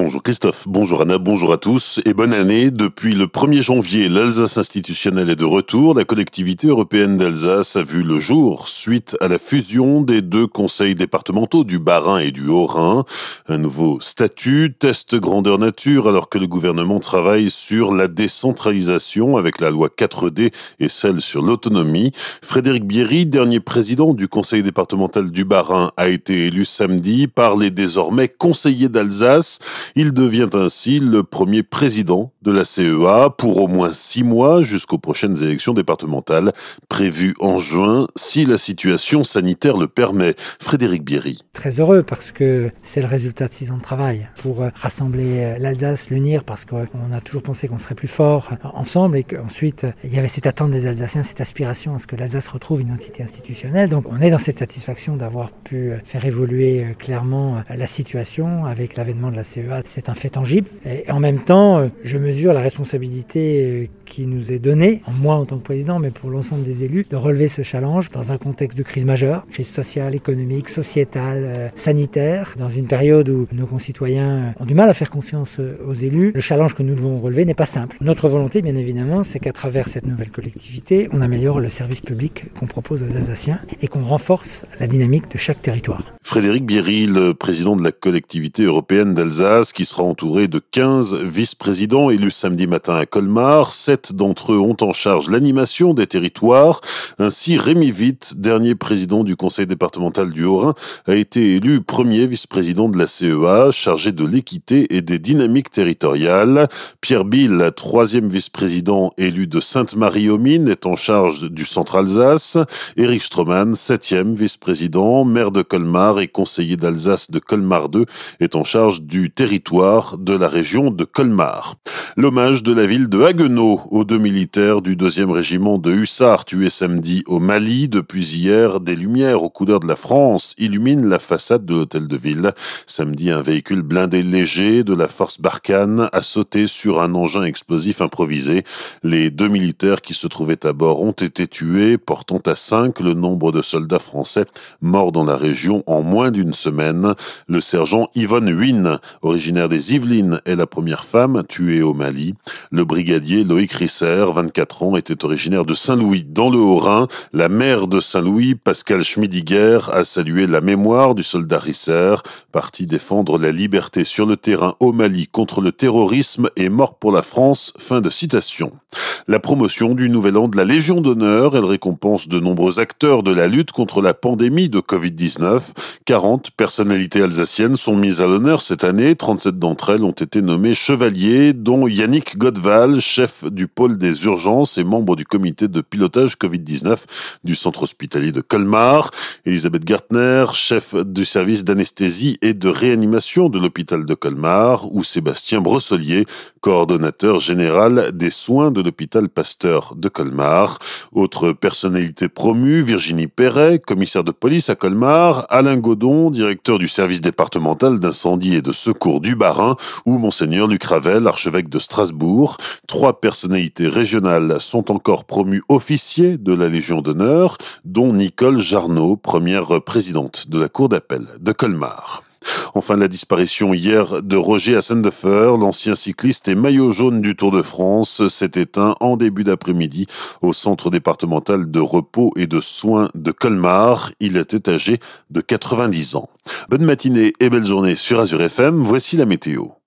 Bonjour Christophe, bonjour Anna, bonjour à tous et bonne année. Depuis le 1er janvier, l'Alsace institutionnelle est de retour. La collectivité européenne d'Alsace a vu le jour suite à la fusion des deux conseils départementaux du Bas-Rhin et du Haut-Rhin. Un nouveau statut, test grandeur nature alors que le gouvernement travaille sur la décentralisation avec la loi 4D et celle sur l'autonomie. Frédéric Bierry, dernier président du conseil départemental du Bas-Rhin, a été élu samedi par les désormais conseillers d'Alsace. Il devient ainsi le premier président de la CEA pour au moins six mois jusqu'aux prochaines élections départementales prévues en juin si la situation sanitaire le permet. Frédéric Bierry. Très heureux parce que c'est le résultat de six ans de travail pour euh, rassembler euh, l'Alsace, l'unir parce qu'on a toujours pensé qu'on serait plus fort euh, ensemble et qu'ensuite il y avait cette attente des Alsaciens, cette aspiration à ce que l'Alsace retrouve une entité institutionnelle. Donc on est dans cette satisfaction d'avoir pu faire évoluer clairement la situation avec l'avènement de la CEA c'est un fait tangible. Et en même temps, je mesure la responsabilité qui nous est donnée, moi en tant que président, mais pour l'ensemble des élus, de relever ce challenge dans un contexte de crise majeure, crise sociale, économique, sociétale, euh, sanitaire, dans une période où nos concitoyens ont du mal à faire confiance euh, aux élus. Le challenge que nous devons relever n'est pas simple. Notre volonté, bien évidemment, c'est qu'à travers cette nouvelle collectivité, on améliore le service public qu'on propose aux Alsaciens et qu'on renforce la dynamique de chaque territoire. Frédéric Bierry, le président de la collectivité européenne d'Alsace, qui sera entouré de 15 vice-présidents élus samedi matin à Colmar. Sept d'entre eux ont en charge l'animation des territoires. Ainsi, Rémi Witt, dernier président du conseil départemental du Haut-Rhin, a été élu premier vice-président de la CEA, chargé de l'équité et des dynamiques territoriales. Pierre Bill, troisième vice-président élu de Sainte-Marie-aux-Mines, est en charge du centre Alsace. Éric Stroman, septième vice-président, maire de Colmar et conseiller d'Alsace de Colmar 2 est en charge du territoire de la région de Colmar. L'hommage de la ville de Haguenau aux deux militaires du 2e régiment de hussards tués samedi au Mali. Depuis hier, des lumières aux couleurs de la France illuminent la façade de l'hôtel de ville. Samedi, un véhicule blindé léger de la force Barkhane a sauté sur un engin explosif improvisé. Les deux militaires qui se trouvaient à bord ont été tués, portant à cinq le nombre de soldats français morts dans la région en moins d'une semaine. Le sergent Yvonne Huyn, originaire des Yvelines, est la première femme tuée au Mali. Le brigadier Loïc Risser, 24 ans, était originaire de Saint-Louis, dans le Haut-Rhin. La mère de Saint-Louis, Pascal Schmidiger, a salué la mémoire du soldat Risser, parti défendre la liberté sur le terrain au Mali contre le terrorisme et mort pour la France. Fin de citation. La promotion du Nouvel An de la Légion d'honneur, elle récompense de nombreux acteurs de la lutte contre la pandémie de Covid-19. 40 personnalités alsaciennes sont mises à l'honneur cette année. 37 d'entre elles ont été nommées chevaliers, dont Yannick Godval, chef du pôle des urgences et membre du comité de pilotage Covid-19 du centre hospitalier de Colmar. Elisabeth Gartner, chef du service d'anesthésie et de réanimation de l'hôpital de Colmar, ou Sébastien Brosselier, coordonnateur général des soins de l'hôpital Pasteur de Colmar. Autre personnalité promue, Virginie Perret, commissaire de police à Colmar, Alain Directeur du service départemental d'incendie et de secours du Barin, ou Monseigneur Luc Ravel, archevêque de Strasbourg. Trois personnalités régionales sont encore promues officiers de la Légion d'honneur, dont Nicole Jarnot, première présidente de la Cour d'appel de Colmar. Enfin, la disparition hier de Roger Hassendefer, l'ancien cycliste et maillot jaune du Tour de France, s'est éteint en début d'après-midi au centre départemental de repos et de soins de Colmar. Il était âgé de 90 ans. Bonne matinée et belle journée sur Azure FM. Voici la météo.